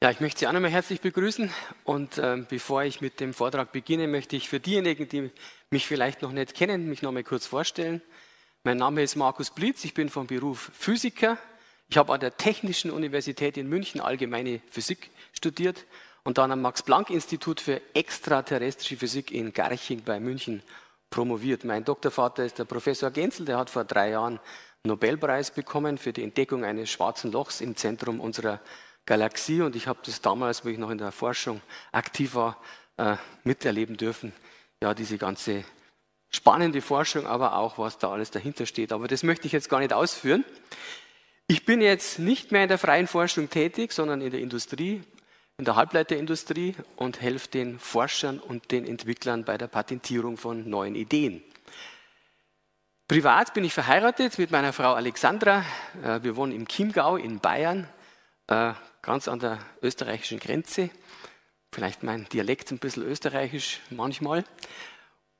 Ja, ich möchte Sie auch nochmal herzlich begrüßen und äh, bevor ich mit dem Vortrag beginne, möchte ich für diejenigen, die mich vielleicht noch nicht kennen, mich nochmal kurz vorstellen. Mein Name ist Markus Blitz, ich bin vom Beruf Physiker. Ich habe an der Technischen Universität in München allgemeine Physik studiert und dann am Max-Planck-Institut für extraterrestrische Physik in Garching bei München promoviert. Mein Doktorvater ist der Professor Genzel, der hat vor drei Jahren Nobelpreis bekommen für die Entdeckung eines schwarzen Lochs im Zentrum unserer Galaxie und ich habe das damals, wo ich noch in der Forschung aktiv war, äh, miterleben dürfen. Ja, diese ganze spannende Forschung, aber auch, was da alles dahinter steht. Aber das möchte ich jetzt gar nicht ausführen. Ich bin jetzt nicht mehr in der freien Forschung tätig, sondern in der Industrie, in der Halbleiterindustrie und helfe den Forschern und den Entwicklern bei der Patentierung von neuen Ideen. Privat bin ich verheiratet mit meiner Frau Alexandra. Äh, wir wohnen im Chiemgau in Bayern. Ganz an der österreichischen Grenze. Vielleicht mein Dialekt ein bisschen österreichisch manchmal.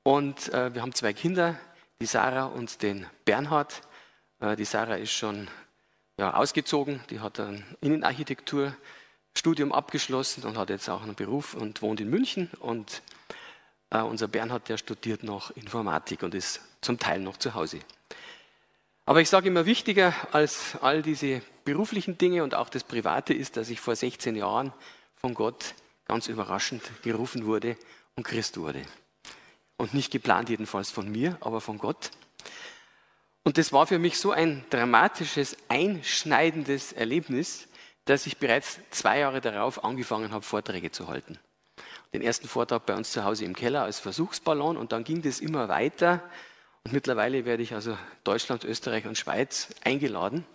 Und äh, wir haben zwei Kinder, die Sarah und den Bernhard. Äh, die Sarah ist schon ja, ausgezogen, die hat ein Innenarchitekturstudium abgeschlossen und hat jetzt auch einen Beruf und wohnt in München. Und äh, unser Bernhard, der studiert noch Informatik und ist zum Teil noch zu Hause. Aber ich sage immer, wichtiger als all diese beruflichen Dinge und auch das Private ist, dass ich vor 16 Jahren von Gott ganz überraschend gerufen wurde und Christ wurde. Und nicht geplant jedenfalls von mir, aber von Gott. Und das war für mich so ein dramatisches, einschneidendes Erlebnis, dass ich bereits zwei Jahre darauf angefangen habe, Vorträge zu halten. Den ersten Vortrag bei uns zu Hause im Keller als Versuchsballon und dann ging das immer weiter und mittlerweile werde ich also Deutschland, Österreich und Schweiz eingeladen.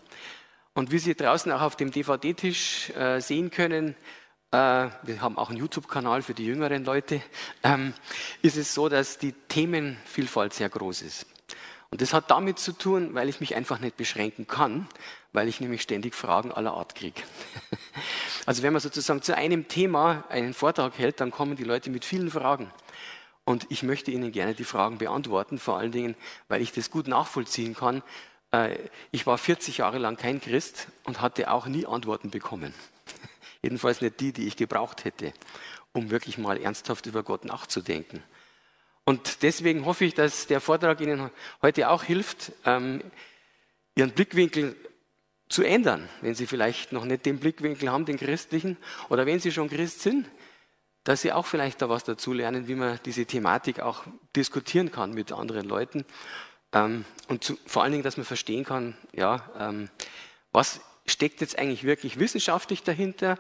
Und wie Sie draußen auch auf dem DVD-Tisch äh, sehen können, äh, wir haben auch einen YouTube-Kanal für die jüngeren Leute, ähm, ist es so, dass die Themenvielfalt sehr groß ist. Und das hat damit zu tun, weil ich mich einfach nicht beschränken kann, weil ich nämlich ständig Fragen aller Art kriege. Also wenn man sozusagen zu einem Thema einen Vortrag hält, dann kommen die Leute mit vielen Fragen. Und ich möchte Ihnen gerne die Fragen beantworten, vor allen Dingen, weil ich das gut nachvollziehen kann. Äh, ich war 40 Jahre lang kein Christ und hatte auch nie Antworten bekommen. Jedenfalls nicht die, die ich gebraucht hätte, um wirklich mal ernsthaft über Gott nachzudenken. Und deswegen hoffe ich, dass der Vortrag Ihnen heute auch hilft, ähm, Ihren Blickwinkel zu ändern, wenn Sie vielleicht noch nicht den Blickwinkel haben, den christlichen, oder wenn Sie schon Christ sind, dass Sie auch vielleicht da was dazu lernen, wie man diese Thematik auch diskutieren kann mit anderen Leuten. Ähm, und zu, vor allen Dingen, dass man verstehen kann, ja, ähm, was steckt jetzt eigentlich wirklich wissenschaftlich dahinter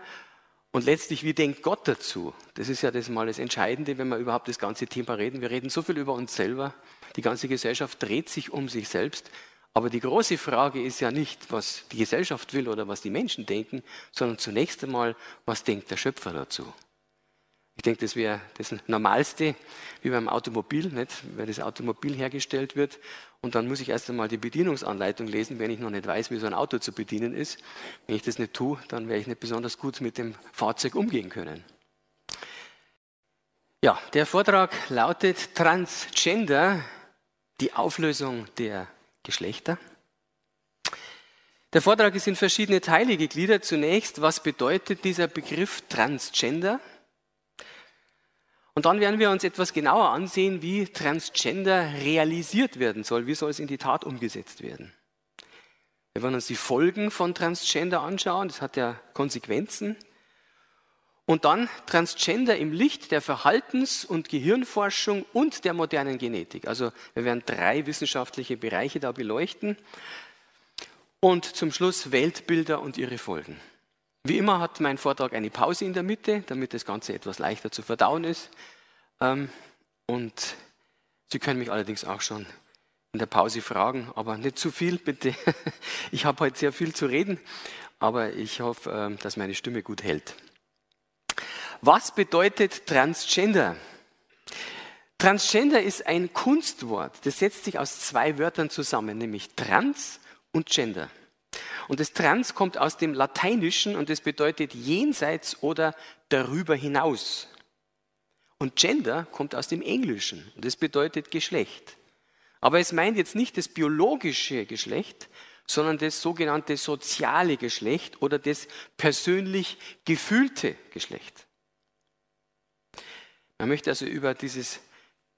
und letztlich, wie denkt Gott dazu? Das ist ja das mal das Entscheidende, wenn wir überhaupt das ganze Thema reden. Wir reden so viel über uns selber. Die ganze Gesellschaft dreht sich um sich selbst. Aber die große Frage ist ja nicht, was die Gesellschaft will oder was die Menschen denken, sondern zunächst einmal, was denkt der Schöpfer dazu? Ich denke, das wäre das Normalste, wie beim Automobil, nicht? weil das Automobil hergestellt wird. Und dann muss ich erst einmal die Bedienungsanleitung lesen, wenn ich noch nicht weiß, wie so ein Auto zu bedienen ist. Wenn ich das nicht tue, dann werde ich nicht besonders gut mit dem Fahrzeug umgehen können. Ja, der Vortrag lautet Transgender, die Auflösung der Geschlechter. Der Vortrag ist in verschiedene Teile gegliedert. Zunächst, was bedeutet dieser Begriff Transgender? Und dann werden wir uns etwas genauer ansehen, wie Transgender realisiert werden soll. Wie soll es in die Tat umgesetzt werden? Wir werden uns die Folgen von Transgender anschauen. Das hat ja Konsequenzen. Und dann Transgender im Licht der Verhaltens- und Gehirnforschung und der modernen Genetik. Also wir werden drei wissenschaftliche Bereiche da beleuchten. Und zum Schluss Weltbilder und ihre Folgen. Wie immer hat mein Vortrag eine Pause in der Mitte, damit das Ganze etwas leichter zu verdauen ist. Ähm, und Sie können mich allerdings auch schon in der Pause fragen, aber nicht zu viel, bitte. Ich habe heute sehr viel zu reden, aber ich hoffe, ähm, dass meine Stimme gut hält. Was bedeutet Transgender? Transgender ist ein Kunstwort, das setzt sich aus zwei Wörtern zusammen, nämlich Trans und Gender. Und das Trans kommt aus dem Lateinischen und es bedeutet jenseits oder darüber hinaus. Und Gender kommt aus dem Englischen und das bedeutet Geschlecht. Aber es meint jetzt nicht das biologische Geschlecht, sondern das sogenannte soziale Geschlecht oder das persönlich gefühlte Geschlecht. Man möchte also über dieses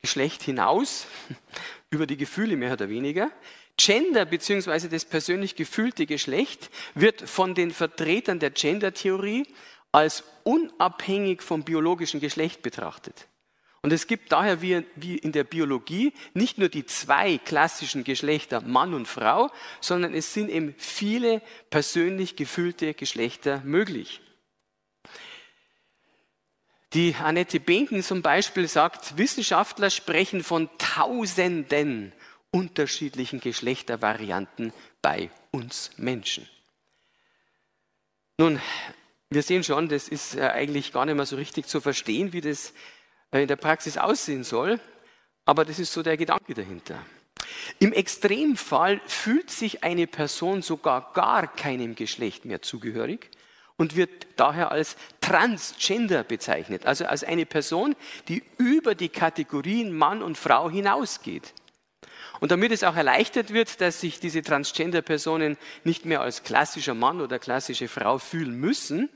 Geschlecht hinaus, über die Gefühle mehr oder weniger. Gender bzw. das persönlich gefühlte Geschlecht wird von den Vertretern der Gender-Theorie als unabhängig vom biologischen Geschlecht betrachtet. Und es gibt daher wie in der Biologie nicht nur die zwei klassischen Geschlechter Mann und Frau, sondern es sind eben viele persönlich gefühlte Geschlechter möglich. Die Annette Benken zum Beispiel sagt, Wissenschaftler sprechen von Tausenden unterschiedlichen Geschlechtervarianten bei uns Menschen. Nun, wir sehen schon, das ist äh, eigentlich gar nicht mehr so richtig zu verstehen, wie das äh, in der Praxis aussehen soll, aber das ist so der Gedanke dahinter. Im Extremfall fühlt sich eine Person sogar gar keinem Geschlecht mehr zugehörig und wird daher als Transgender bezeichnet, also als eine Person, die über die Kategorien Mann und Frau hinausgeht. Und damit es auch erleichtert wird, dass sich diese Transgender-Personen nicht mehr als klassischer Mann oder klassische Frau fühlen müssen,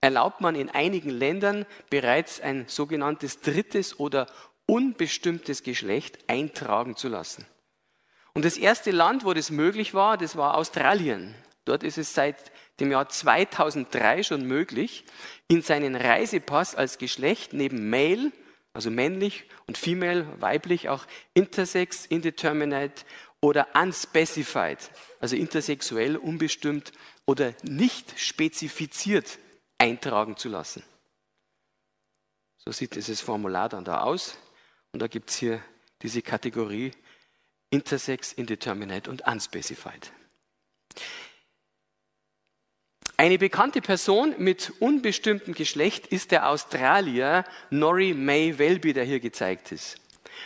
erlaubt man in einigen Ländern bereits ein sogenanntes drittes oder unbestimmtes Geschlecht eintragen zu lassen. Und das erste Land, wo das möglich war, das war Australien. Dort ist es seit dem Jahr 2003 schon möglich, in seinen Reisepass als Geschlecht neben Male, also männlich und Female, weiblich, auch Intersex, Indeterminate oder Unspecified, also intersexuell, unbestimmt oder nicht spezifiziert eintragen zu lassen. So sieht dieses Formular dann da aus. Und da gibt es hier diese Kategorie Intersex, Indeterminate und Unspecified. Eine bekannte Person mit unbestimmtem Geschlecht ist der Australier Norrie May Welby, der hier gezeigt ist.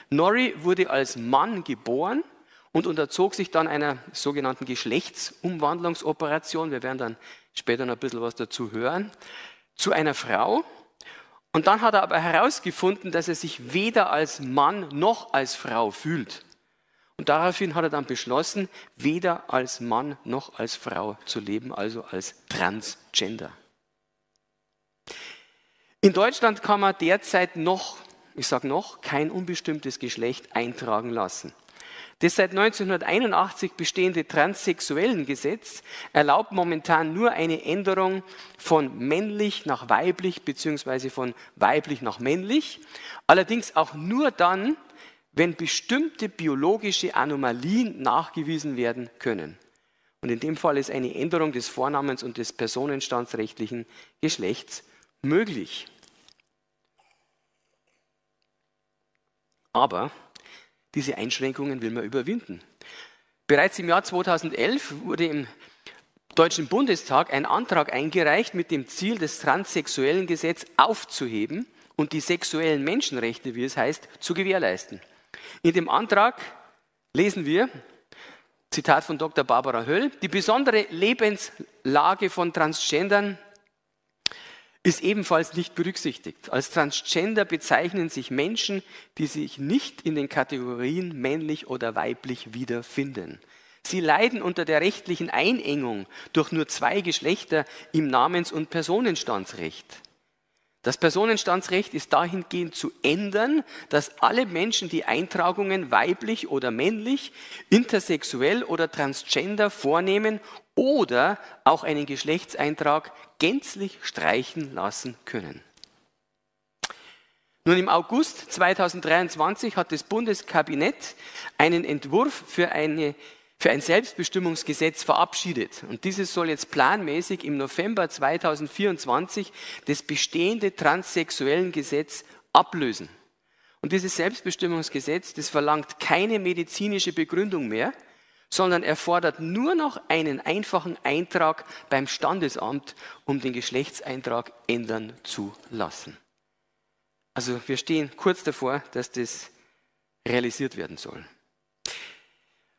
Norrie wurde als Mann geboren und unterzog sich dann einer sogenannten Geschlechtsumwandlungsoperation. Wir werden dann später noch ein bisschen was dazu hören. Zu einer Frau. Und dann hat er aber herausgefunden, dass er sich weder als Mann noch als Frau fühlt. Und daraufhin hat er dann beschlossen, weder als Mann noch als Frau zu leben, also als Transgender. In Deutschland kann man derzeit noch, ich sage noch, kein unbestimmtes Geschlecht eintragen lassen. Das seit 1981 bestehende transsexuellen Gesetz erlaubt momentan nur eine Änderung von männlich nach weiblich beziehungsweise von weiblich nach männlich. Allerdings auch nur dann, wenn bestimmte biologische Anomalien nachgewiesen werden können. Und in dem Fall ist eine Änderung des Vornamens und des personenstandsrechtlichen Geschlechts möglich. Aber diese Einschränkungen will man überwinden. Bereits im Jahr 2011 wurde im Deutschen Bundestag ein Antrag eingereicht mit dem Ziel, das transsexuellen Gesetz aufzuheben und die sexuellen Menschenrechte, wie es heißt, zu gewährleisten. In dem Antrag lesen wir, Zitat von Dr. Barbara Höll, die besondere Lebenslage von Transgendern ist ebenfalls nicht berücksichtigt. Als Transgender bezeichnen sich Menschen, die sich nicht in den Kategorien männlich oder weiblich wiederfinden. Sie leiden unter der rechtlichen Einengung durch nur zwei Geschlechter im Namens- und Personenstandsrecht. Das Personenstandsrecht ist dahingehend zu ändern, dass alle Menschen die Eintragungen weiblich oder männlich, intersexuell oder transgender vornehmen oder auch einen Geschlechtseintrag gänzlich streichen lassen können. Nun im August 2023 hat das Bundeskabinett einen Entwurf für eine für ein Selbstbestimmungsgesetz verabschiedet. Und dieses soll jetzt planmäßig im November 2024 das bestehende transsexuellen Gesetz ablösen. Und dieses Selbstbestimmungsgesetz, das verlangt keine medizinische Begründung mehr, sondern erfordert nur noch einen einfachen Eintrag beim Standesamt, um den Geschlechtseintrag ändern zu lassen. Also wir stehen kurz davor, dass das realisiert werden soll.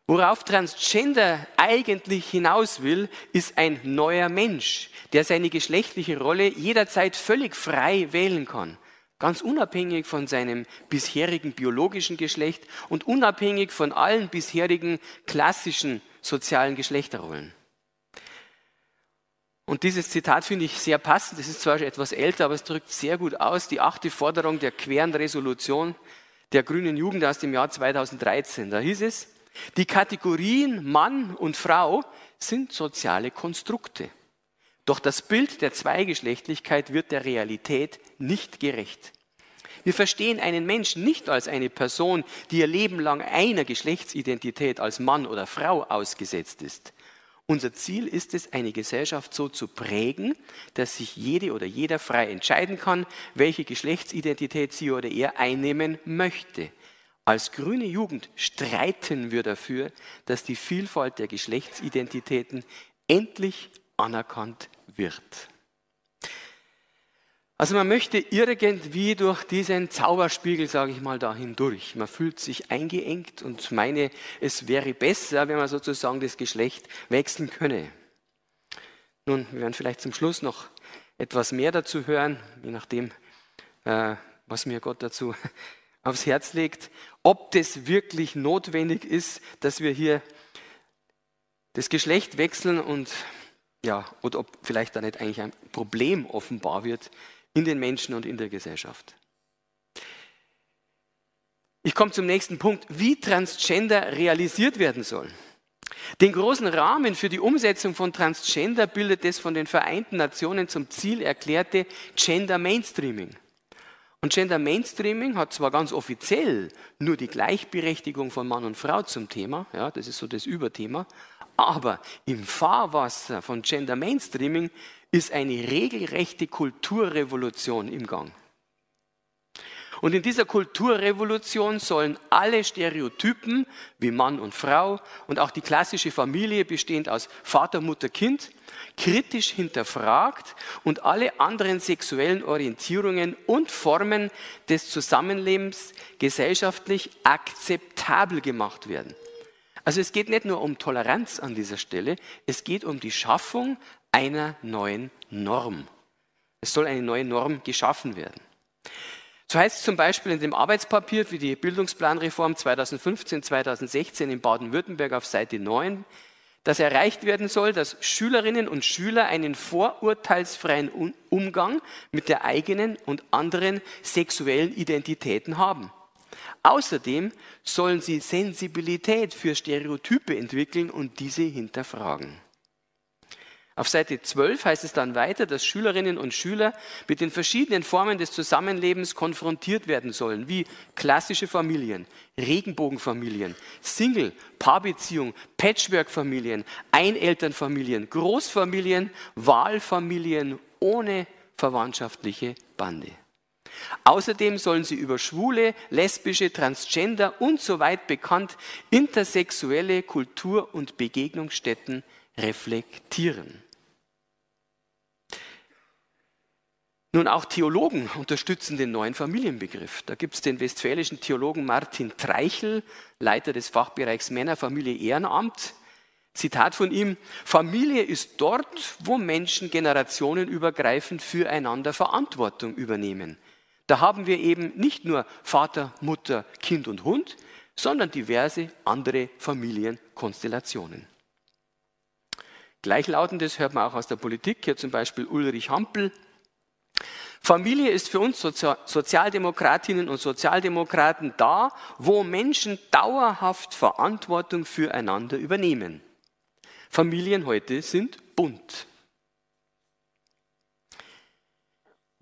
Worauf Transgender eigentlich hinaus will, ist ein neuer Mensch, der seine geschlechtliche Rolle jederzeit völlig frei wählen kann. Ganz unabhängig von seinem bisherigen biologischen Geschlecht und unabhängig von allen bisherigen klassischen sozialen Geschlechterrollen. Und dieses Zitat finde ich sehr passend. Es ist zwar schon etwas älter, aber es drückt sehr gut aus die achte Forderung der queren Resolution der Grünen Jugend aus dem Jahr 2013. Da hieß es, die Kategorien Mann und Frau sind soziale Konstrukte. Doch das Bild der Zweigeschlechtlichkeit wird der Realität nicht gerecht. Wir verstehen einen Menschen nicht als eine Person, die ihr Leben lang einer Geschlechtsidentität als Mann oder Frau ausgesetzt ist. Unser Ziel ist es, eine Gesellschaft so zu prägen, dass sich jede oder jeder frei entscheiden kann, welche Geschlechtsidentität sie oder er einnehmen möchte. Als grüne Jugend streiten wir dafür, dass die Vielfalt der Geschlechtsidentitäten endlich anerkannt wird. Also man möchte irgendwie durch diesen Zauberspiegel, sage ich mal, da hindurch. Man fühlt sich eingeengt und meine, es wäre besser, wenn man sozusagen das Geschlecht wechseln könne. Nun, wir werden vielleicht zum Schluss noch etwas mehr dazu hören, je nachdem, äh, was mir Gott dazu aufs Herz legt, ob das wirklich notwendig ist, dass wir hier das Geschlecht wechseln und ja, oder ob vielleicht da nicht eigentlich ein Problem offenbar wird in den Menschen und in der Gesellschaft. Ich komme zum nächsten Punkt, wie Transgender realisiert werden soll. Den großen Rahmen für die Umsetzung von Transgender bildet das von den Vereinten Nationen zum Ziel erklärte Gender Mainstreaming. Und Gender Mainstreaming hat zwar ganz offiziell nur die Gleichberechtigung von Mann und Frau zum Thema, ja, das ist so das Überthema, aber im Fahrwasser von Gender Mainstreaming ist eine regelrechte Kulturrevolution im Gang. Und in dieser Kulturrevolution sollen alle Stereotypen wie Mann und Frau und auch die klassische Familie bestehend aus Vater, Mutter, Kind kritisch hinterfragt und alle anderen sexuellen Orientierungen und Formen des Zusammenlebens gesellschaftlich akzeptabel gemacht werden. Also es geht nicht nur um Toleranz an dieser Stelle, es geht um die Schaffung einer neuen Norm. Es soll eine neue Norm geschaffen werden. So heißt es zum Beispiel in dem Arbeitspapier für die Bildungsplanreform 2015-2016 in Baden-Württemberg auf Seite 9, dass erreicht werden soll, dass Schülerinnen und Schüler einen vorurteilsfreien Umgang mit der eigenen und anderen sexuellen Identitäten haben. Außerdem sollen sie Sensibilität für Stereotype entwickeln und diese hinterfragen. Auf Seite 12 heißt es dann weiter, dass Schülerinnen und Schüler mit den verschiedenen Formen des Zusammenlebens konfrontiert werden sollen, wie klassische Familien, Regenbogenfamilien, Single, Paarbeziehung, Patchwork-Familien, Einelternfamilien, Großfamilien, Wahlfamilien ohne verwandtschaftliche Bande. Außerdem sollen sie über schwule, lesbische, transgender und so weit bekannt intersexuelle Kultur- und Begegnungsstätten reflektieren. Nun, auch Theologen unterstützen den neuen Familienbegriff. Da gibt es den westfälischen Theologen Martin Treichel, Leiter des Fachbereichs Männer, Familie, Ehrenamt. Zitat von ihm, Familie ist dort, wo Menschen generationenübergreifend füreinander Verantwortung übernehmen. Da haben wir eben nicht nur Vater, Mutter, Kind und Hund, sondern diverse andere Familienkonstellationen. Gleichlautendes hört man auch aus der Politik, hier zum Beispiel Ulrich Hampel. Familie ist für uns Sozialdemokratinnen und Sozialdemokraten da, wo Menschen dauerhaft Verantwortung füreinander übernehmen. Familien heute sind bunt.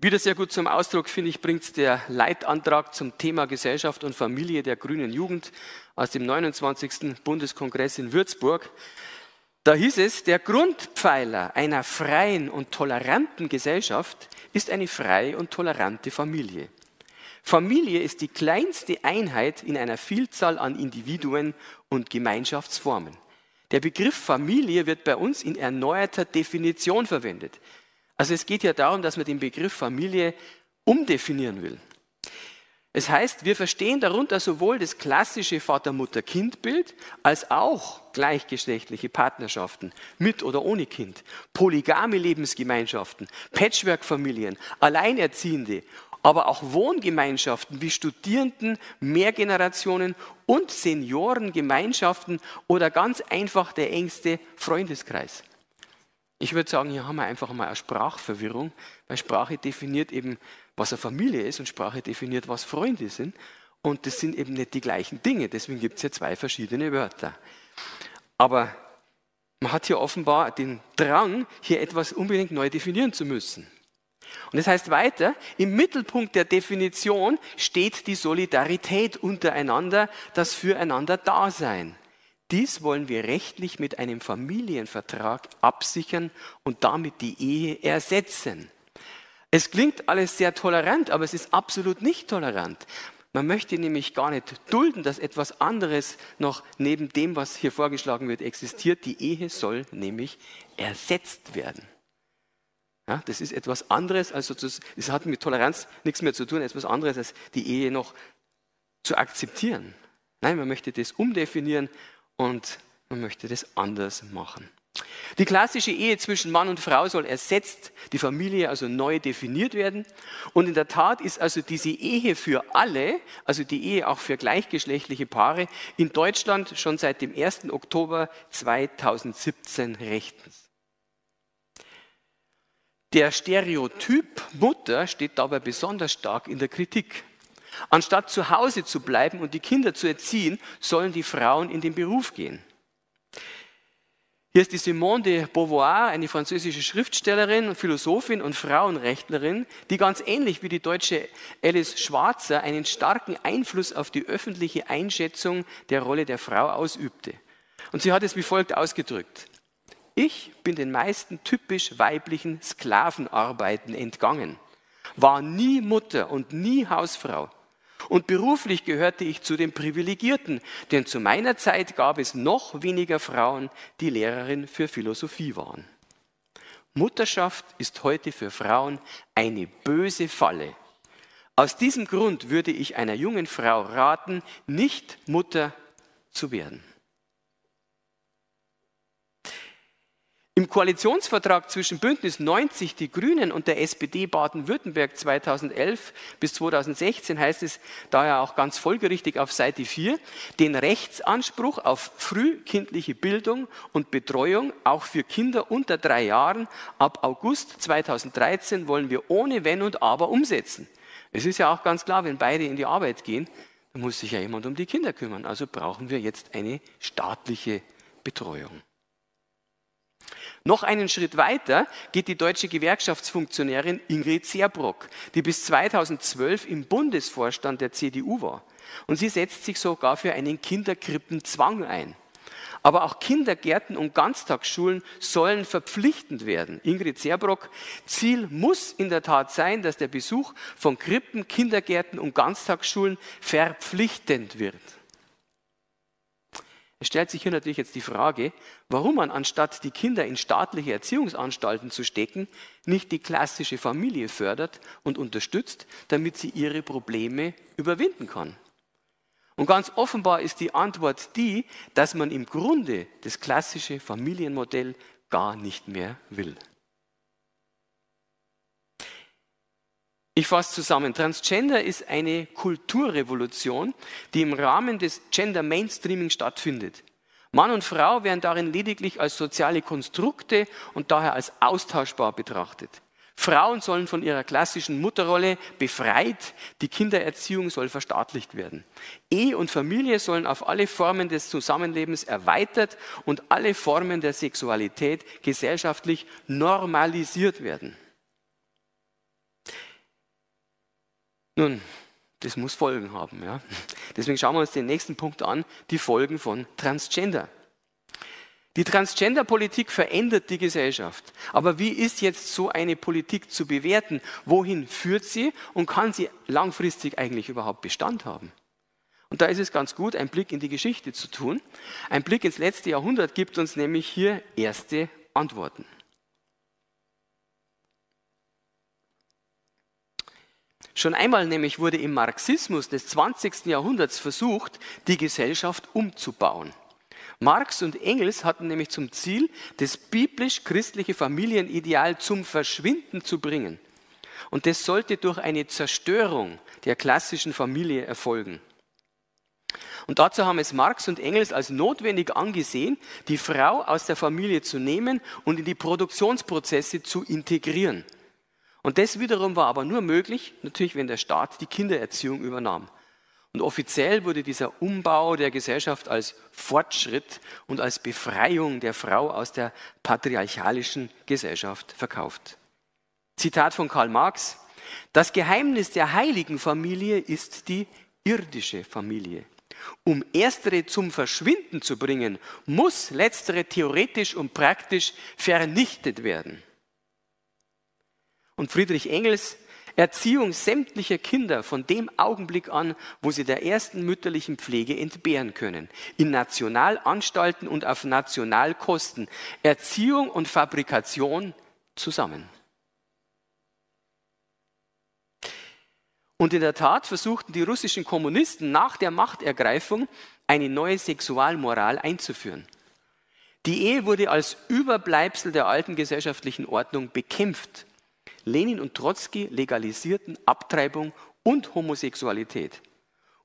Wieder sehr gut zum Ausdruck, finde ich, bringt der Leitantrag zum Thema Gesellschaft und Familie der Grünen Jugend aus dem 29. Bundeskongress in Würzburg. Da hieß es, der Grundpfeiler einer freien und toleranten Gesellschaft ist eine freie und tolerante Familie. Familie ist die kleinste Einheit in einer Vielzahl an Individuen und Gemeinschaftsformen. Der Begriff Familie wird bei uns in erneuerter Definition verwendet. Also es geht ja darum, dass man den Begriff Familie umdefinieren will. Es heißt, wir verstehen darunter sowohl das klassische Vater-Mutter-Kind-Bild als auch gleichgeschlechtliche Partnerschaften mit oder ohne Kind, polygame Lebensgemeinschaften, Patchwork-Familien, Alleinerziehende, aber auch Wohngemeinschaften wie Studierenden, Mehrgenerationen und Seniorengemeinschaften oder ganz einfach der engste Freundeskreis. Ich würde sagen, hier haben wir einfach mal eine Sprachverwirrung, weil Sprache definiert eben, was eine Familie ist und Sprache definiert, was Freunde sind. Und das sind eben nicht die gleichen Dinge. Deswegen gibt es hier zwei verschiedene Wörter. Aber man hat hier offenbar den Drang, hier etwas unbedingt neu definieren zu müssen. Und das heißt weiter, im Mittelpunkt der Definition steht die Solidarität untereinander, das Füreinander-Dasein. Dies wollen wir rechtlich mit einem Familienvertrag absichern und damit die Ehe ersetzen. Es klingt alles sehr tolerant, aber es ist absolut nicht tolerant. Man möchte nämlich gar nicht dulden, dass etwas anderes noch neben dem, was hier vorgeschlagen wird, existiert. Die Ehe soll nämlich ersetzt werden. Ja, das ist etwas anderes, also es hat mit Toleranz nichts mehr zu tun, etwas anderes als die Ehe noch zu akzeptieren. Nein, man möchte das umdefinieren und man möchte das anders machen. Die klassische Ehe zwischen Mann und Frau soll ersetzt, die Familie also neu definiert werden. Und in der Tat ist also diese Ehe für alle, also die Ehe auch für gleichgeschlechtliche Paare, in Deutschland schon seit dem 1. Oktober 2017 rechtens. Der Stereotyp Mutter steht dabei besonders stark in der Kritik. Anstatt zu Hause zu bleiben und die Kinder zu erziehen, sollen die Frauen in den Beruf gehen. Hier ist die Simone de Beauvoir, eine französische Schriftstellerin, Philosophin und Frauenrechtlerin, die ganz ähnlich wie die deutsche Alice Schwarzer einen starken Einfluss auf die öffentliche Einschätzung der Rolle der Frau ausübte. Und sie hat es wie folgt ausgedrückt. Ich bin den meisten typisch weiblichen Sklavenarbeiten entgangen, war nie Mutter und nie Hausfrau und beruflich gehörte ich zu den Privilegierten, denn zu meiner Zeit gab es noch weniger Frauen, die Lehrerin für Philosophie waren. Mutterschaft ist heute für Frauen eine böse Falle. Aus diesem Grund würde ich einer jungen Frau raten, nicht Mutter zu werden. Im Koalitionsvertrag zwischen Bündnis 90, die Grünen und der SPD Baden-Württemberg 2011 bis 2016 heißt es daher auch ganz folgerichtig auf Seite 4, den Rechtsanspruch auf frühkindliche Bildung und Betreuung auch für Kinder unter drei Jahren ab August 2013 wollen wir ohne Wenn und Aber umsetzen. Es ist ja auch ganz klar, wenn beide in die Arbeit gehen, dann muss sich ja jemand um die Kinder kümmern. Also brauchen wir jetzt eine staatliche Betreuung. Noch einen Schritt weiter geht die deutsche Gewerkschaftsfunktionärin Ingrid Serbrock, die bis 2012 im Bundesvorstand der CDU war. Und sie setzt sich sogar für einen Kinderkrippenzwang ein. Aber auch Kindergärten und Ganztagsschulen sollen verpflichtend werden. Ingrid Serbrock, Ziel muss in der Tat sein, dass der Besuch von Krippen, Kindergärten und Ganztagsschulen verpflichtend wird. Es stellt sich hier natürlich jetzt die Frage, warum man anstatt die Kinder in staatliche Erziehungsanstalten zu stecken, nicht die klassische Familie fördert und unterstützt, damit sie ihre Probleme überwinden kann. Und ganz offenbar ist die Antwort die, dass man im Grunde das klassische Familienmodell gar nicht mehr will. Ich fasse zusammen. Transgender ist eine Kulturrevolution, die im Rahmen des Gender Mainstreaming stattfindet. Mann und Frau werden darin lediglich als soziale Konstrukte und daher als austauschbar betrachtet. Frauen sollen von ihrer klassischen Mutterrolle befreit, die Kindererziehung soll verstaatlicht werden. Ehe und Familie sollen auf alle Formen des Zusammenlebens erweitert und alle Formen der Sexualität gesellschaftlich normalisiert werden. Nun, das muss Folgen haben. Ja? Deswegen schauen wir uns den nächsten Punkt an, die Folgen von Transgender. Die Transgender-Politik verändert die Gesellschaft. Aber wie ist jetzt so eine Politik zu bewerten? Wohin führt sie und kann sie langfristig eigentlich überhaupt Bestand haben? Und da ist es ganz gut, einen Blick in die Geschichte zu tun. Ein Blick ins letzte Jahrhundert gibt uns nämlich hier erste Antworten. Schon einmal nämlich wurde im Marxismus des 20. Jahrhunderts versucht, die Gesellschaft umzubauen. Marx und Engels hatten nämlich zum Ziel, das biblisch-christliche Familienideal zum Verschwinden zu bringen. Und das sollte durch eine Zerstörung der klassischen Familie erfolgen. Und dazu haben es Marx und Engels als notwendig angesehen, die Frau aus der Familie zu nehmen und in die Produktionsprozesse zu integrieren. Und das wiederum war aber nur möglich, natürlich, wenn der Staat die Kindererziehung übernahm. Und offiziell wurde dieser Umbau der Gesellschaft als Fortschritt und als Befreiung der Frau aus der patriarchalischen Gesellschaft verkauft. Zitat von Karl Marx. Das Geheimnis der heiligen Familie ist die irdische Familie. Um erstere zum Verschwinden zu bringen, muss letztere theoretisch und praktisch vernichtet werden. Und Friedrich Engels Erziehung sämtlicher Kinder von dem Augenblick an, wo sie der ersten mütterlichen Pflege entbehren können. In Nationalanstalten und auf Nationalkosten. Erziehung und Fabrikation zusammen. Und in der Tat versuchten die russischen Kommunisten nach der Machtergreifung eine neue Sexualmoral einzuführen. Die Ehe wurde als Überbleibsel der alten gesellschaftlichen Ordnung bekämpft. Lenin und Trotzki legalisierten Abtreibung und Homosexualität.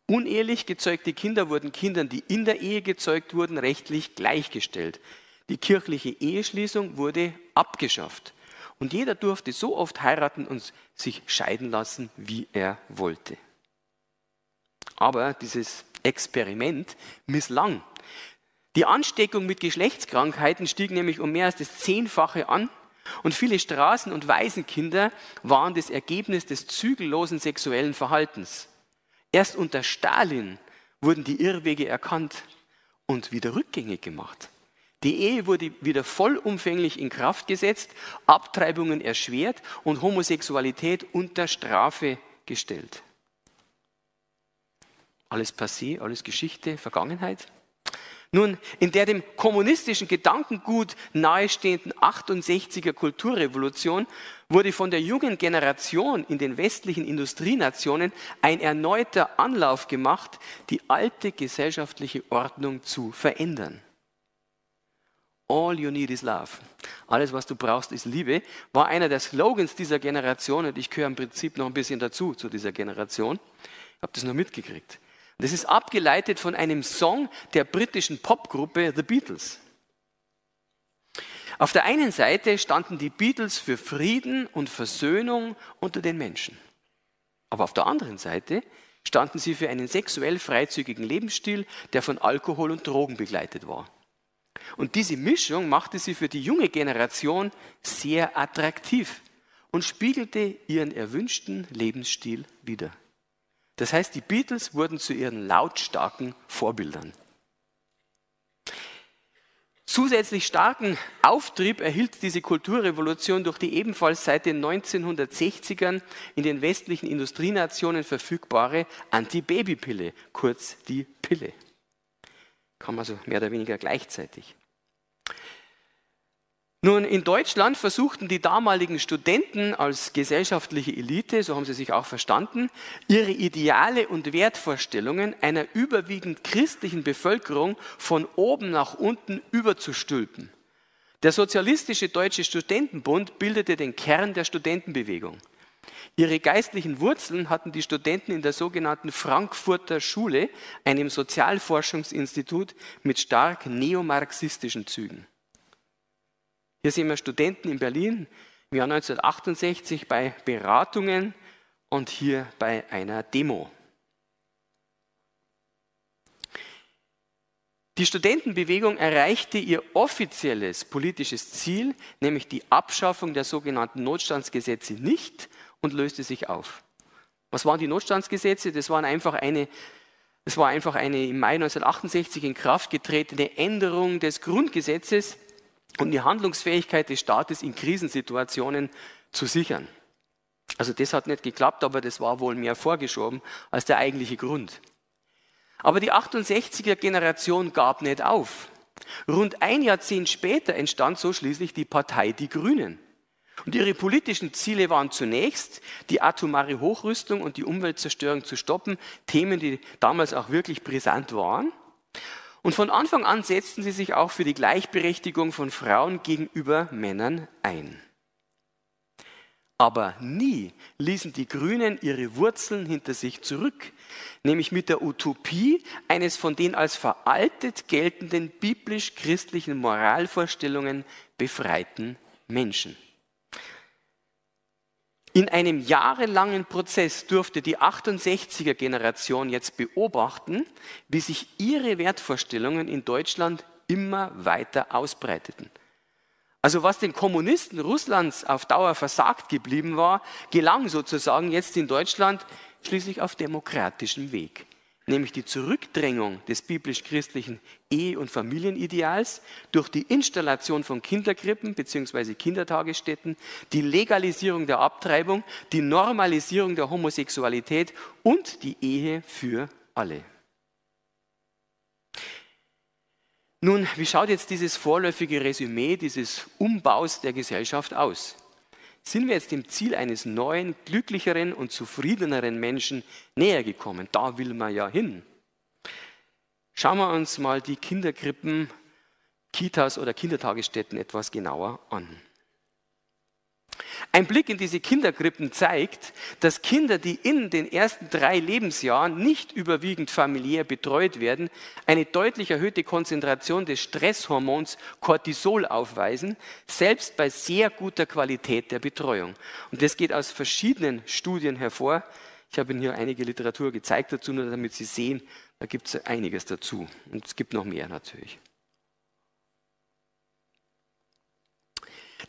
Unehelich gezeugte Kinder wurden Kindern, die in der Ehe gezeugt wurden, rechtlich gleichgestellt. Die kirchliche Eheschließung wurde abgeschafft. Und jeder durfte so oft heiraten und sich scheiden lassen, wie er wollte. Aber dieses Experiment misslang. Die Ansteckung mit Geschlechtskrankheiten stieg nämlich um mehr als das Zehnfache an und viele Straßen- und Waisenkinder waren das Ergebnis des zügellosen sexuellen Verhaltens. Erst unter Stalin wurden die Irrwege erkannt und wieder rückgängig gemacht. Die Ehe wurde wieder vollumfänglich in Kraft gesetzt, Abtreibungen erschwert und Homosexualität unter Strafe gestellt. Alles passé, alles Geschichte, Vergangenheit. Nun, in der dem kommunistischen Gedankengut nahestehenden 68er Kulturrevolution wurde von der jungen Generation in den westlichen Industrienationen ein erneuter Anlauf gemacht, die alte gesellschaftliche Ordnung zu verändern. All you need is love. Alles, was du brauchst, ist Liebe, war einer der Slogans dieser Generation und ich gehöre im Prinzip noch ein bisschen dazu, zu dieser Generation. Ich habe das noch mitgekriegt. Das ist abgeleitet von einem Song der britischen Popgruppe The Beatles. Auf der einen Seite standen die Beatles für Frieden und Versöhnung unter den Menschen. Aber auf der anderen Seite standen sie für einen sexuell freizügigen Lebensstil, der von Alkohol und Drogen begleitet war. Und diese Mischung machte sie für die junge Generation sehr attraktiv und spiegelte ihren erwünschten Lebensstil wider. Das heißt, die Beatles wurden zu ihren lautstarken Vorbildern. Zusätzlich starken Auftrieb erhielt diese Kulturrevolution durch die ebenfalls seit den 1960ern in den westlichen Industrienationen verfügbare Antibabypille, kurz die Pille. Kam also mehr oder weniger gleichzeitig. Nun, in Deutschland versuchten die damaligen Studenten als gesellschaftliche Elite, so haben sie sich auch verstanden, ihre Ideale und Wertvorstellungen einer überwiegend christlichen Bevölkerung von oben nach unten überzustülpen. Der Sozialistische Deutsche Studentenbund bildete den Kern der Studentenbewegung. Ihre geistlichen Wurzeln hatten die Studenten in der sogenannten Frankfurter Schule, einem Sozialforschungsinstitut mit stark neomarxistischen Zügen. Hier sehen wir Studenten in Berlin im Jahr 1968 bei Beratungen und hier bei einer Demo. Die Studentenbewegung erreichte ihr offizielles politisches Ziel, nämlich die Abschaffung der sogenannten Notstandsgesetze nicht und löste sich auf. Was waren die Notstandsgesetze? Das, waren einfach eine, das war einfach eine im Mai 1968 in Kraft getretene Änderung des Grundgesetzes, um die Handlungsfähigkeit des Staates in Krisensituationen zu sichern. Also das hat nicht geklappt, aber das war wohl mehr vorgeschoben als der eigentliche Grund. Aber die 68er Generation gab nicht auf. Rund ein Jahrzehnt später entstand so schließlich die Partei Die Grünen. Und ihre politischen Ziele waren zunächst, die atomare Hochrüstung und die Umweltzerstörung zu stoppen, Themen, die damals auch wirklich brisant waren. Und von Anfang an setzten sie sich auch für die Gleichberechtigung von Frauen gegenüber Männern ein. Aber nie ließen die Grünen ihre Wurzeln hinter sich zurück, nämlich mit der Utopie eines von den als veraltet geltenden biblisch-christlichen Moralvorstellungen befreiten Menschen. In einem jahrelangen Prozess durfte die 68er Generation jetzt beobachten, wie sich ihre Wertvorstellungen in Deutschland immer weiter ausbreiteten. Also was den Kommunisten Russlands auf Dauer versagt geblieben war, gelang sozusagen jetzt in Deutschland schließlich auf demokratischem Weg. Nämlich die Zurückdrängung des biblisch-christlichen Ehe- und Familienideals durch die Installation von Kinderkrippen bzw. Kindertagesstätten, die Legalisierung der Abtreibung, die Normalisierung der Homosexualität und die Ehe für alle. Nun, wie schaut jetzt dieses vorläufige Resümee dieses Umbaus der Gesellschaft aus? Sind wir jetzt dem Ziel eines neuen, glücklicheren und zufriedeneren Menschen näher gekommen? Da will man ja hin. Schauen wir uns mal die Kinderkrippen, Kitas oder Kindertagesstätten etwas genauer an. Ein Blick in diese Kinderkrippen zeigt, dass Kinder, die in den ersten drei Lebensjahren nicht überwiegend familiär betreut werden, eine deutlich erhöhte Konzentration des Stresshormons Cortisol aufweisen, selbst bei sehr guter Qualität der Betreuung. Und das geht aus verschiedenen Studien hervor. Ich habe Ihnen hier einige Literatur gezeigt dazu, nur damit Sie sehen, da gibt es einiges dazu. Und es gibt noch mehr natürlich.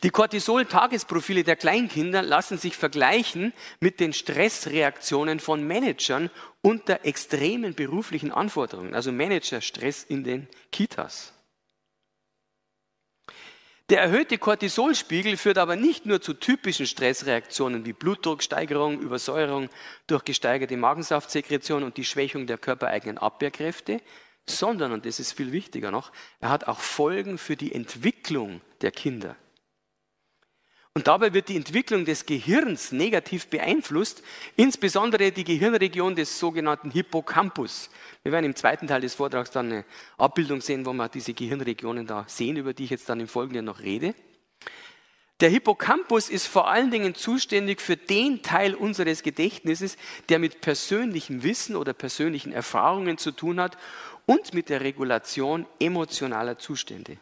Die Cortisol-Tagesprofile der Kleinkinder lassen sich vergleichen mit den Stressreaktionen von Managern unter extremen beruflichen Anforderungen, also Managerstress in den Kitas. Der erhöhte Cortisolspiegel führt aber nicht nur zu typischen Stressreaktionen wie Blutdrucksteigerung, Übersäuerung durch gesteigerte Magensaftsekretion und die Schwächung der körpereigenen Abwehrkräfte, sondern, und das ist viel wichtiger noch, er hat auch Folgen für die Entwicklung der Kinder. Und dabei wird die Entwicklung des Gehirns negativ beeinflusst, insbesondere die Gehirnregion des sogenannten Hippocampus. Wir werden im zweiten Teil des Vortrags dann eine Abbildung sehen, wo wir diese Gehirnregionen da sehen, über die ich jetzt dann im Folgenden noch rede. Der Hippocampus ist vor allen Dingen zuständig für den Teil unseres Gedächtnisses, der mit persönlichem Wissen oder persönlichen Erfahrungen zu tun hat und mit der Regulation emotionaler Zustände.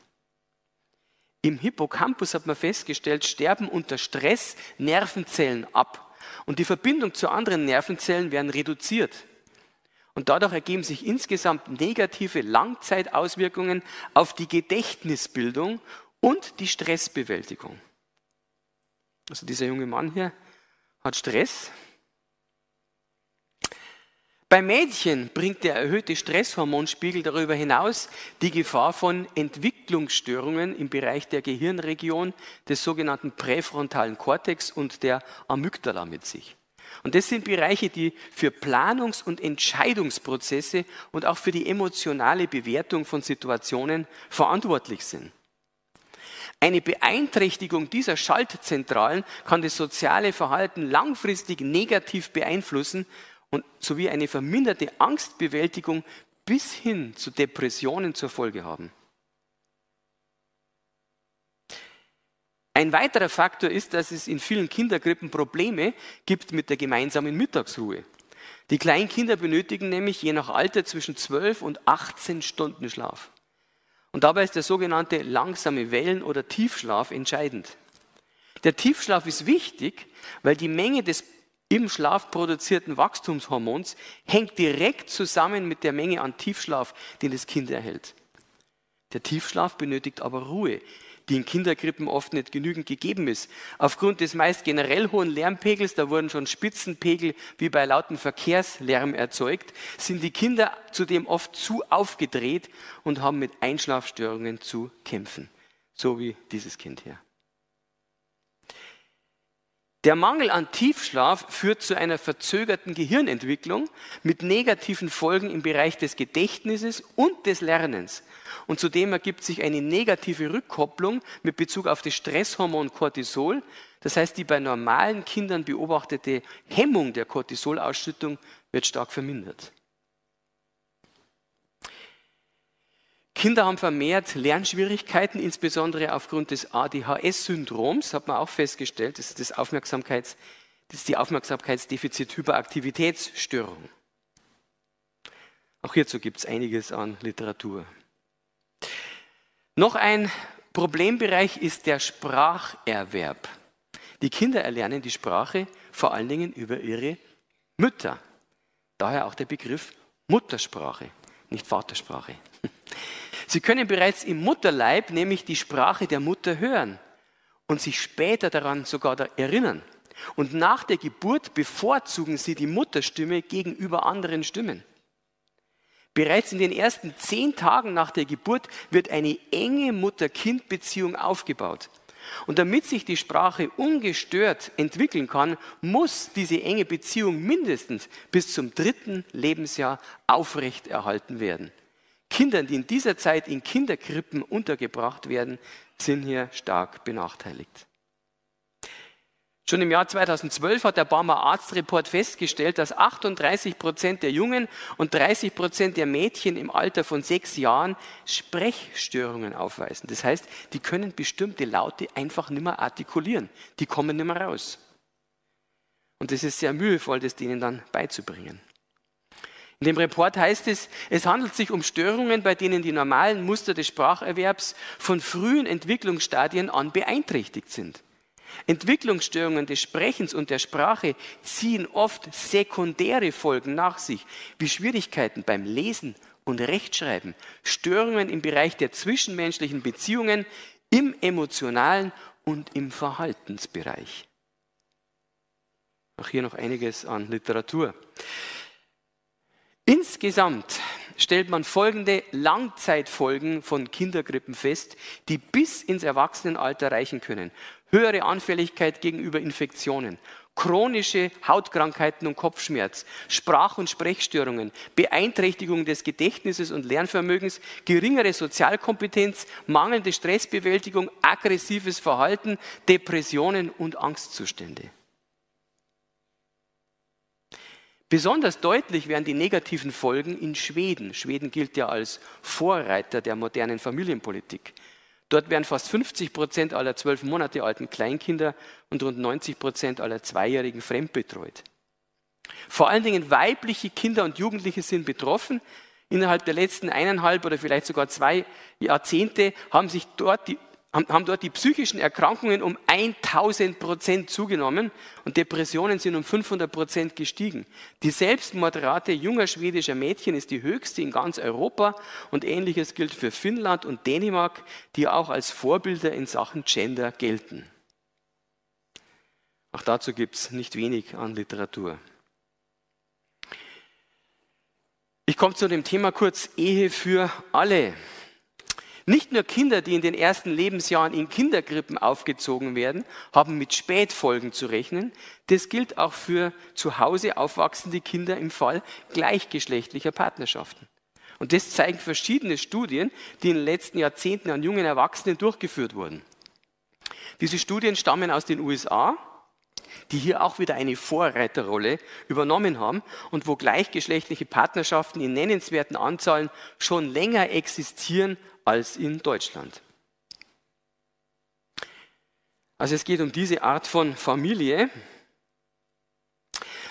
Im Hippocampus hat man festgestellt, sterben unter Stress Nervenzellen ab. Und die Verbindung zu anderen Nervenzellen werden reduziert. Und dadurch ergeben sich insgesamt negative Langzeitauswirkungen auf die Gedächtnisbildung und die Stressbewältigung. Also dieser junge Mann hier hat Stress, bei Mädchen bringt der erhöhte Stresshormonspiegel darüber hinaus die Gefahr von Entwicklungsstörungen im Bereich der Gehirnregion des sogenannten präfrontalen Kortex und der Amygdala mit sich. Und das sind Bereiche, die für Planungs- und Entscheidungsprozesse und auch für die emotionale Bewertung von Situationen verantwortlich sind. Eine Beeinträchtigung dieser Schaltzentralen kann das soziale Verhalten langfristig negativ beeinflussen und sowie eine verminderte Angstbewältigung bis hin zu Depressionen zur Folge haben. Ein weiterer Faktor ist, dass es in vielen Kindergrippen Probleme gibt mit der gemeinsamen Mittagsruhe. Die Kleinkinder benötigen nämlich je nach Alter zwischen 12 und 18 Stunden Schlaf. Und dabei ist der sogenannte langsame Wellen- oder Tiefschlaf entscheidend. Der Tiefschlaf ist wichtig, weil die Menge des im Schlaf produzierten Wachstumshormons hängt direkt zusammen mit der Menge an Tiefschlaf, den das Kind erhält. Der Tiefschlaf benötigt aber Ruhe, die in Kinderkrippen oft nicht genügend gegeben ist. Aufgrund des meist generell hohen Lärmpegels, da wurden schon Spitzenpegel wie bei lautem Verkehrslärm erzeugt, sind die Kinder zudem oft zu aufgedreht und haben mit Einschlafstörungen zu kämpfen. So wie dieses Kind hier. Der Mangel an Tiefschlaf führt zu einer verzögerten Gehirnentwicklung mit negativen Folgen im Bereich des Gedächtnisses und des Lernens. Und zudem ergibt sich eine negative Rückkopplung mit Bezug auf das Stresshormon Cortisol. Das heißt, die bei normalen Kindern beobachtete Hemmung der Cortisolausschüttung wird stark vermindert. Kinder haben vermehrt Lernschwierigkeiten, insbesondere aufgrund des ADHS-Syndroms, hat man auch festgestellt. Das ist, das Aufmerksamkeits, das ist die Aufmerksamkeitsdefizit-Hyperaktivitätsstörung. Auch hierzu gibt es einiges an Literatur. Noch ein Problembereich ist der Spracherwerb. Die Kinder erlernen die Sprache vor allen Dingen über ihre Mütter. Daher auch der Begriff Muttersprache, nicht Vatersprache. Sie können bereits im Mutterleib nämlich die Sprache der Mutter hören und sich später daran sogar erinnern. Und nach der Geburt bevorzugen sie die Mutterstimme gegenüber anderen Stimmen. Bereits in den ersten zehn Tagen nach der Geburt wird eine enge Mutter-Kind-Beziehung aufgebaut. Und damit sich die Sprache ungestört entwickeln kann, muss diese enge Beziehung mindestens bis zum dritten Lebensjahr aufrechterhalten werden. Kindern, die in dieser Zeit in Kinderkrippen untergebracht werden, sind hier stark benachteiligt. Schon im Jahr 2012 hat der Barmer Arztreport festgestellt, dass 38 Prozent der Jungen und 30 Prozent der Mädchen im Alter von sechs Jahren Sprechstörungen aufweisen. Das heißt, die können bestimmte Laute einfach nicht mehr artikulieren. Die kommen nicht mehr raus. Und es ist sehr mühevoll, das denen dann beizubringen. In dem Report heißt es, es handelt sich um Störungen, bei denen die normalen Muster des Spracherwerbs von frühen Entwicklungsstadien an beeinträchtigt sind. Entwicklungsstörungen des Sprechens und der Sprache ziehen oft sekundäre Folgen nach sich, wie Schwierigkeiten beim Lesen und Rechtschreiben, Störungen im Bereich der zwischenmenschlichen Beziehungen, im emotionalen und im Verhaltensbereich. Auch hier noch einiges an Literatur. Insgesamt stellt man folgende Langzeitfolgen von Kindergrippen fest, die bis ins Erwachsenenalter reichen können. Höhere Anfälligkeit gegenüber Infektionen, chronische Hautkrankheiten und Kopfschmerz, Sprach- und Sprechstörungen, Beeinträchtigung des Gedächtnisses und Lernvermögens, geringere Sozialkompetenz, mangelnde Stressbewältigung, aggressives Verhalten, Depressionen und Angstzustände. Besonders deutlich werden die negativen Folgen in Schweden. Schweden gilt ja als Vorreiter der modernen Familienpolitik. Dort werden fast 50 Prozent aller zwölf Monate alten Kleinkinder und rund 90 Prozent aller Zweijährigen fremdbetreut. Vor allen Dingen weibliche Kinder und Jugendliche sind betroffen. Innerhalb der letzten eineinhalb oder vielleicht sogar zwei Jahrzehnte haben sich dort die haben dort die psychischen Erkrankungen um 1000 Prozent zugenommen und Depressionen sind um 500 Prozent gestiegen. Die Selbstmordrate junger schwedischer Mädchen ist die höchste in ganz Europa und ähnliches gilt für Finnland und Dänemark, die auch als Vorbilder in Sachen Gender gelten. Auch dazu gibt es nicht wenig an Literatur. Ich komme zu dem Thema kurz Ehe für alle. Nicht nur Kinder, die in den ersten Lebensjahren in Kinderkrippen aufgezogen werden, haben mit Spätfolgen zu rechnen. Das gilt auch für zu Hause aufwachsende Kinder im Fall gleichgeschlechtlicher Partnerschaften. Und das zeigen verschiedene Studien, die in den letzten Jahrzehnten an jungen Erwachsenen durchgeführt wurden. Diese Studien stammen aus den USA, die hier auch wieder eine Vorreiterrolle übernommen haben und wo gleichgeschlechtliche Partnerschaften in nennenswerten Anzahlen schon länger existieren als in Deutschland. Also es geht um diese Art von Familie.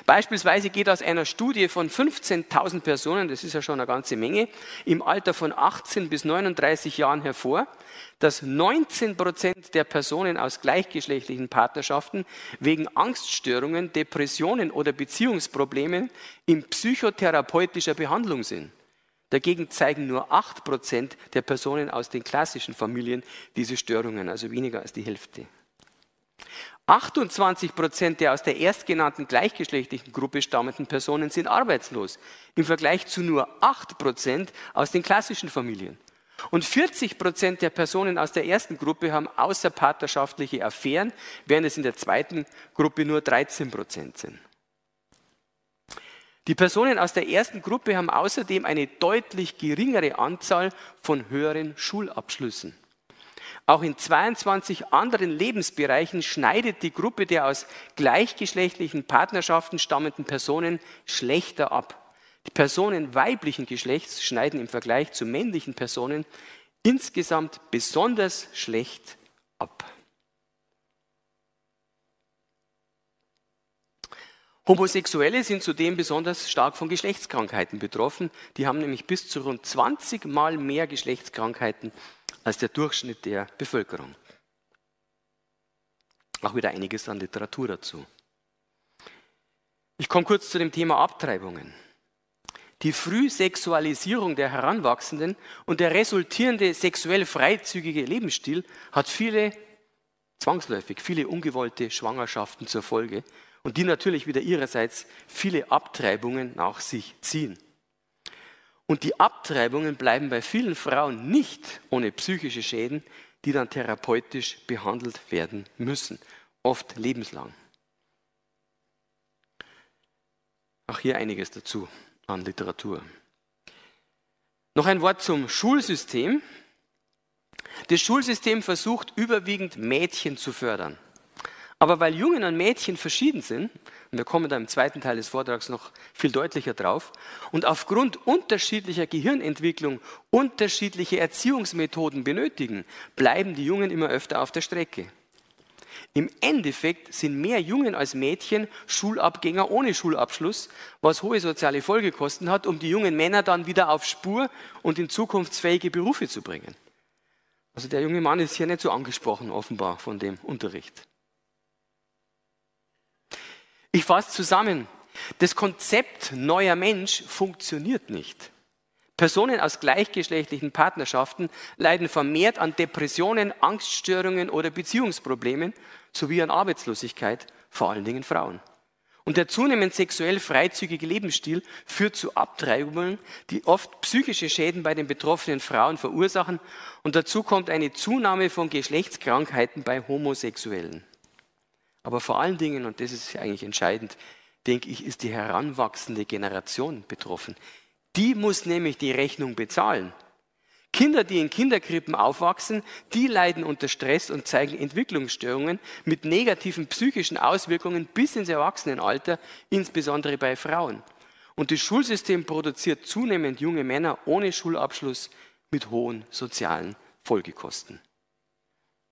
Beispielsweise geht aus einer Studie von 15.000 Personen, das ist ja schon eine ganze Menge, im Alter von 18 bis 39 Jahren hervor, dass 19 Prozent der Personen aus gleichgeschlechtlichen Partnerschaften wegen Angststörungen, Depressionen oder Beziehungsproblemen in psychotherapeutischer Behandlung sind. Dagegen zeigen nur 8% der Personen aus den klassischen Familien diese Störungen, also weniger als die Hälfte. 28% der aus der erstgenannten gleichgeschlechtlichen Gruppe stammenden Personen sind arbeitslos, im Vergleich zu nur 8% aus den klassischen Familien. Und 40% der Personen aus der ersten Gruppe haben außerpartnerschaftliche Affären, während es in der zweiten Gruppe nur 13% sind. Die Personen aus der ersten Gruppe haben außerdem eine deutlich geringere Anzahl von höheren Schulabschlüssen. Auch in 22 anderen Lebensbereichen schneidet die Gruppe der aus gleichgeschlechtlichen Partnerschaften stammenden Personen schlechter ab. Die Personen weiblichen Geschlechts schneiden im Vergleich zu männlichen Personen insgesamt besonders schlecht ab. Homosexuelle sind zudem besonders stark von Geschlechtskrankheiten betroffen. Die haben nämlich bis zu rund 20 Mal mehr Geschlechtskrankheiten als der Durchschnitt der Bevölkerung. Auch wieder einiges an Literatur dazu. Ich komme kurz zu dem Thema Abtreibungen. Die Frühsexualisierung der Heranwachsenden und der resultierende sexuell freizügige Lebensstil hat viele, zwangsläufig, viele ungewollte Schwangerschaften zur Folge und die natürlich wieder ihrerseits viele Abtreibungen nach sich ziehen. Und die Abtreibungen bleiben bei vielen Frauen nicht ohne psychische Schäden, die dann therapeutisch behandelt werden müssen, oft lebenslang. Auch hier einiges dazu an Literatur. Noch ein Wort zum Schulsystem. Das Schulsystem versucht überwiegend Mädchen zu fördern. Aber weil Jungen und Mädchen verschieden sind, und wir kommen da im zweiten Teil des Vortrags noch viel deutlicher drauf, und aufgrund unterschiedlicher Gehirnentwicklung unterschiedliche Erziehungsmethoden benötigen, bleiben die Jungen immer öfter auf der Strecke. Im Endeffekt sind mehr Jungen als Mädchen Schulabgänger ohne Schulabschluss, was hohe soziale Folgekosten hat, um die jungen Männer dann wieder auf Spur und in zukunftsfähige Berufe zu bringen. Also der junge Mann ist hier nicht so angesprochen, offenbar, von dem Unterricht. Ich fasse zusammen. Das Konzept neuer Mensch funktioniert nicht. Personen aus gleichgeschlechtlichen Partnerschaften leiden vermehrt an Depressionen, Angststörungen oder Beziehungsproblemen sowie an Arbeitslosigkeit, vor allen Dingen Frauen. Und der zunehmend sexuell freizügige Lebensstil führt zu Abtreibungen, die oft psychische Schäden bei den betroffenen Frauen verursachen. Und dazu kommt eine Zunahme von Geschlechtskrankheiten bei Homosexuellen. Aber vor allen Dingen, und das ist eigentlich entscheidend, denke ich, ist die heranwachsende Generation betroffen. Die muss nämlich die Rechnung bezahlen. Kinder, die in Kinderkrippen aufwachsen, die leiden unter Stress und zeigen Entwicklungsstörungen mit negativen psychischen Auswirkungen bis ins Erwachsenenalter, insbesondere bei Frauen. Und das Schulsystem produziert zunehmend junge Männer ohne Schulabschluss mit hohen sozialen Folgekosten.